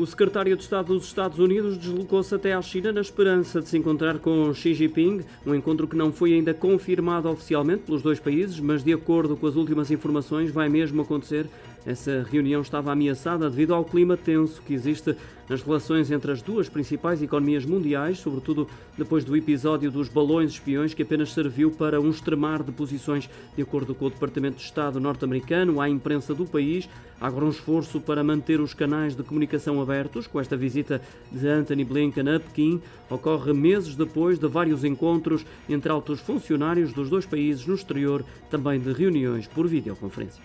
O secretário de Estado dos Estados Unidos deslocou-se até à China na esperança de se encontrar com Xi Jinping, um encontro que não foi ainda confirmado oficialmente pelos dois países, mas de acordo com as últimas informações vai mesmo acontecer. Essa reunião estava ameaçada devido ao clima tenso que existe nas relações entre as duas principais economias mundiais, sobretudo depois do episódio dos balões espiões que apenas serviu para um extremar de posições, de acordo com o Departamento de Estado norte-americano, à imprensa do país. Há agora um esforço para manter os canais de comunicação abertos, com esta visita de Anthony Blinken a Pequim, ocorre meses depois de vários encontros entre altos funcionários dos dois países no exterior, também de reuniões por videoconferência.